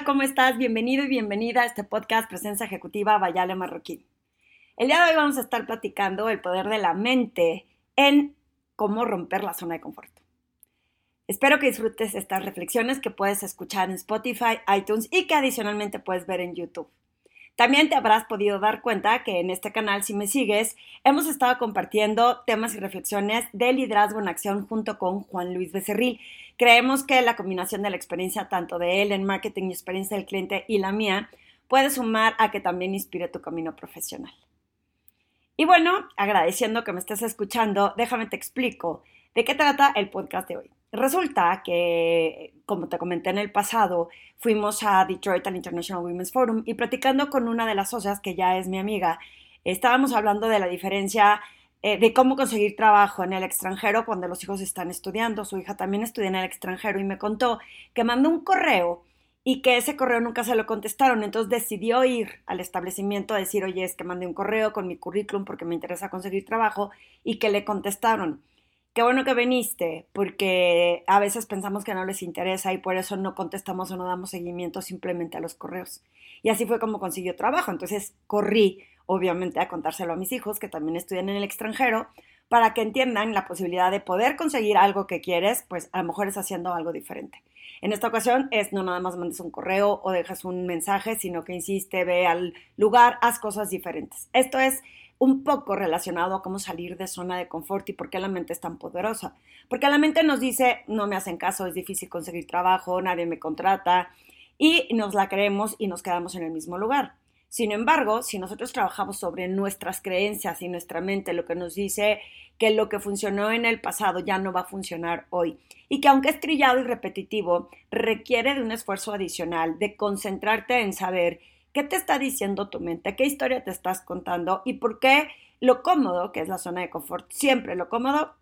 ¿Cómo estás? Bienvenido y bienvenida a este podcast Presencia Ejecutiva Vayale Marroquín. El día de hoy vamos a estar platicando el poder de la mente en cómo romper la zona de confort. Espero que disfrutes estas reflexiones que puedes escuchar en Spotify, iTunes y que adicionalmente puedes ver en YouTube. También te habrás podido dar cuenta que en este canal, si me sigues, hemos estado compartiendo temas y reflexiones de liderazgo en acción junto con Juan Luis Becerril. Creemos que la combinación de la experiencia tanto de él en marketing y experiencia del cliente y la mía puede sumar a que también inspire tu camino profesional. Y bueno, agradeciendo que me estés escuchando, déjame te explico de qué trata el podcast de hoy. Resulta que, como te comenté en el pasado, fuimos a Detroit al International Women's Forum y platicando con una de las socias, que ya es mi amiga, estábamos hablando de la diferencia eh, de cómo conseguir trabajo en el extranjero cuando los hijos están estudiando. Su hija también estudia en el extranjero y me contó que mandó un correo y que ese correo nunca se lo contestaron. Entonces decidió ir al establecimiento a decir, oye, es que mandé un correo con mi currículum porque me interesa conseguir trabajo y que le contestaron qué bueno que viniste, porque a veces pensamos que no les interesa y por eso no contestamos o no damos seguimiento simplemente a los correos. Y así fue como consiguió trabajo. Entonces corrí, obviamente, a contárselo a mis hijos que también estudian en el extranjero, para que entiendan la posibilidad de poder conseguir algo que quieres, pues a lo mejor es haciendo algo diferente. En esta ocasión es no nada más mandes un correo o dejas un mensaje, sino que insiste, ve al lugar, haz cosas diferentes. Esto es un poco relacionado a cómo salir de zona de confort y por qué la mente es tan poderosa. Porque la mente nos dice, no me hacen caso, es difícil conseguir trabajo, nadie me contrata, y nos la creemos y nos quedamos en el mismo lugar. Sin embargo, si nosotros trabajamos sobre nuestras creencias y nuestra mente, lo que nos dice que lo que funcionó en el pasado ya no va a funcionar hoy y que aunque es trillado y repetitivo, requiere de un esfuerzo adicional, de concentrarte en saber ¿Qué te está diciendo tu mente? ¿Qué historia te estás contando? ¿Y por qué lo cómodo, que es la zona de confort, siempre lo cómodo?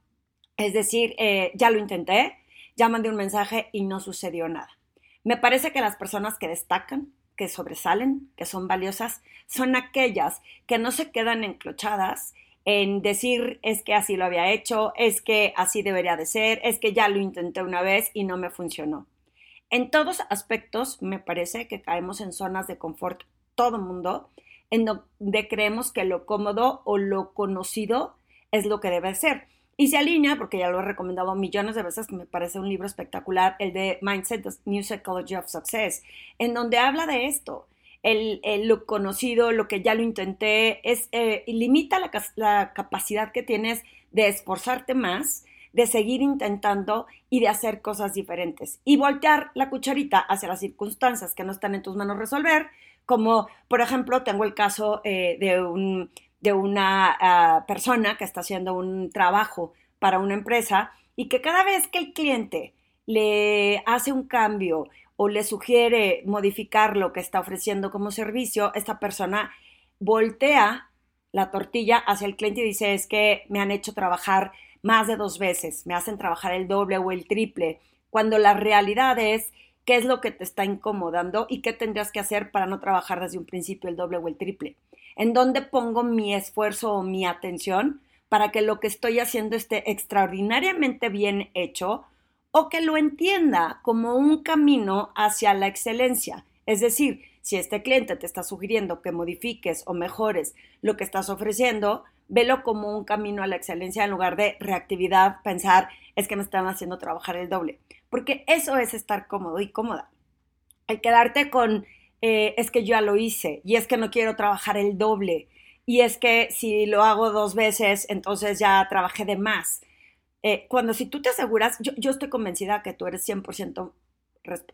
Es decir, eh, ya lo intenté, ya mandé un mensaje y no sucedió nada. Me parece que las personas que destacan, que sobresalen, que son valiosas, son aquellas que no se quedan enclochadas en decir es que así lo había hecho, es que así debería de ser, es que ya lo intenté una vez y no me funcionó. En todos aspectos me parece que caemos en zonas de confort todo mundo, en donde creemos que lo cómodo o lo conocido es lo que debe ser. Y se alinea, porque ya lo he recomendado millones de veces, me parece un libro espectacular, el de Mindset, The New Psychology of Success, en donde habla de esto. El, lo conocido, lo que ya lo intenté, es, eh, limita la, la capacidad que tienes de esforzarte más, de seguir intentando y de hacer cosas diferentes. Y voltear la cucharita hacia las circunstancias que no están en tus manos resolver, como por ejemplo tengo el caso eh, de, un, de, una ah, persona que está haciendo un trabajo para una empresa y que cada vez que el cliente le hace un cambio o le sugiere modificar lo que está ofreciendo como servicio, esta persona voltea la tortilla hacia el cliente y dice es que me han hecho trabajar más de dos veces, me hacen trabajar el doble o el triple, cuando la realidad es qué es lo que te está incomodando y qué tendrías que hacer para no trabajar desde un principio el doble o el triple. ¿En dónde pongo mi esfuerzo o mi atención para que lo que estoy haciendo esté extraordinariamente bien hecho o que lo entienda como un camino hacia la excelencia? Es decir, si este cliente te está sugiriendo que modifiques o mejores lo que estás ofreciendo, velo como un camino a la excelencia en lugar de reactividad, pensar, es que me están haciendo trabajar el doble. Porque eso es estar cómodo y cómoda. El quedarte con, eh, es que yo ya lo hice y es que no quiero trabajar el doble y es que si lo hago dos veces, entonces ya trabajé de más. Eh, cuando si tú te aseguras, yo, yo estoy convencida que tú eres 100%,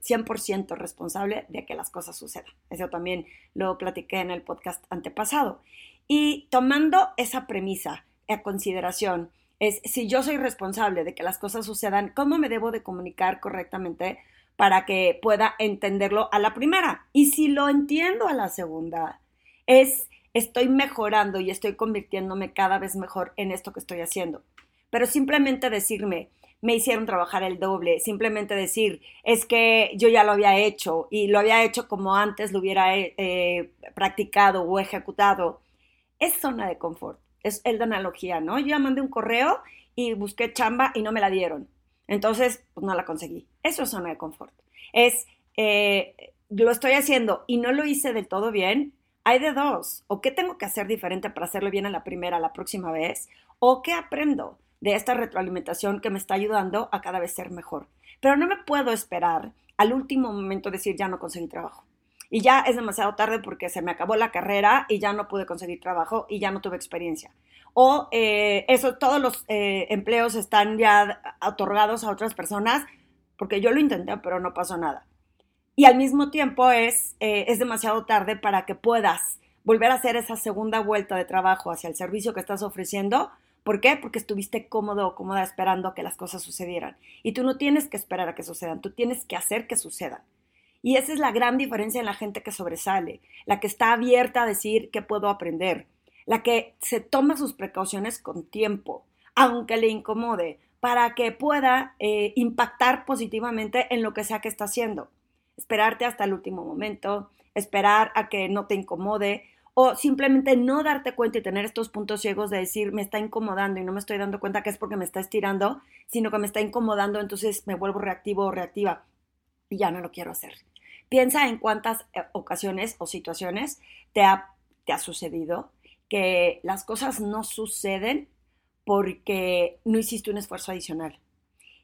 100 responsable de que las cosas sucedan. Eso también lo platiqué en el podcast antepasado. Y tomando esa premisa a consideración, es si yo soy responsable de que las cosas sucedan, ¿cómo me debo de comunicar correctamente para que pueda entenderlo a la primera? Y si lo entiendo a la segunda, es estoy mejorando y estoy convirtiéndome cada vez mejor en esto que estoy haciendo. Pero simplemente decirme, me hicieron trabajar el doble, simplemente decir, es que yo ya lo había hecho y lo había hecho como antes lo hubiera eh, practicado o ejecutado, es zona de confort, es el de analogía, ¿no? Yo ya mandé un correo y busqué chamba y no me la dieron. Entonces, pues no la conseguí. Eso es zona de confort. Es, eh, lo estoy haciendo y no lo hice del todo bien, hay de dos. O qué tengo que hacer diferente para hacerlo bien a la primera, la próxima vez, o qué aprendo de esta retroalimentación que me está ayudando a cada vez ser mejor. Pero no me puedo esperar al último momento decir ya no conseguí trabajo. Y ya es demasiado tarde porque se me acabó la carrera y ya no pude conseguir trabajo y ya no tuve experiencia. O eh, eso, todos los eh, empleos están ya otorgados a otras personas porque yo lo intenté, pero no pasó nada. Y al mismo tiempo es, eh, es demasiado tarde para que puedas volver a hacer esa segunda vuelta de trabajo hacia el servicio que estás ofreciendo. ¿Por qué? Porque estuviste cómodo o cómoda esperando a que las cosas sucedieran. Y tú no tienes que esperar a que sucedan, tú tienes que hacer que sucedan. Y esa es la gran diferencia en la gente que sobresale, la que está abierta a decir qué puedo aprender, la que se toma sus precauciones con tiempo, aunque le incomode, para que pueda eh, impactar positivamente en lo que sea que está haciendo esperarte hasta el último momento, esperar a que no te incomode o simplemente no darte cuenta y tener estos puntos ciegos de decir me está incomodando y no me estoy dando cuenta que es porque me está estirando, sino que me está incomodando, entonces me vuelvo reactivo o reactiva y ya no lo quiero hacer. Piensa en cuántas eh, ocasiones o situaciones te ha, te ha sucedido que las cosas no suceden porque no hiciste un esfuerzo adicional.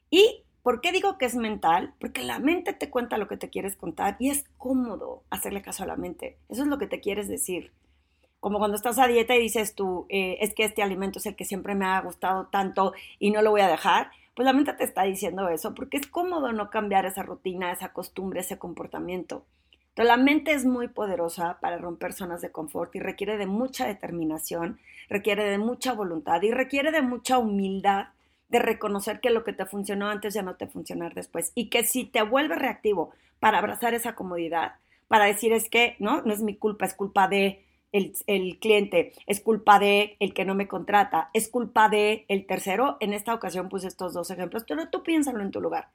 Y ¿Por qué digo que es mental? Porque la mente te cuenta lo que te quieres contar y es cómodo hacerle caso a la mente. Eso es lo que te quieres decir. Como cuando estás a dieta y dices tú, eh, es que este alimento es el que siempre me ha gustado tanto y no lo voy a dejar, pues la mente te está diciendo eso porque es cómodo no cambiar esa rutina, esa costumbre, ese comportamiento. Entonces la mente es muy poderosa para romper zonas de confort y requiere de mucha determinación, requiere de mucha voluntad y requiere de mucha humildad de reconocer que lo que te funcionó antes ya no te funcionar después y que si te vuelves reactivo para abrazar esa comodidad, para decir es que, ¿no? No es mi culpa, es culpa de el, cliente, es culpa de el que no me contrata, es culpa de el tercero. En esta ocasión puse estos dos ejemplos, pero tú piénsalo en tu lugar.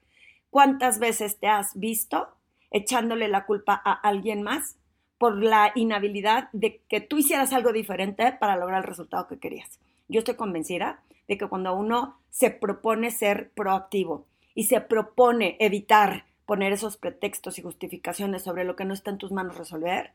¿Cuántas veces te has visto echándole la culpa a alguien más por la inhabilidad de que tú hicieras algo diferente para lograr el resultado que querías? Yo estoy convencida de que cuando uno se propone ser proactivo y se propone evitar poner esos pretextos y justificaciones sobre lo que no está en tus manos resolver,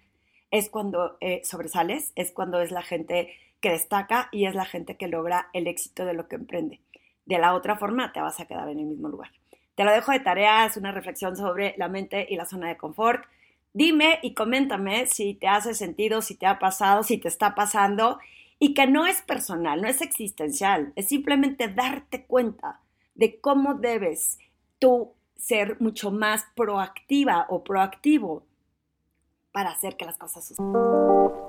es cuando eh, sobresales, es cuando es la gente que destaca y es la gente que logra el éxito de lo que emprende. De la otra forma, te vas a quedar en el mismo lugar. Te lo dejo de tarea, es una reflexión sobre la mente y la zona de confort. Dime y coméntame si te hace sentido, si te ha pasado, si te está pasando y que no es personal, no es existencial, es simplemente darte cuenta de cómo debes tú ser mucho más proactiva o proactivo para hacer que las cosas sucedan.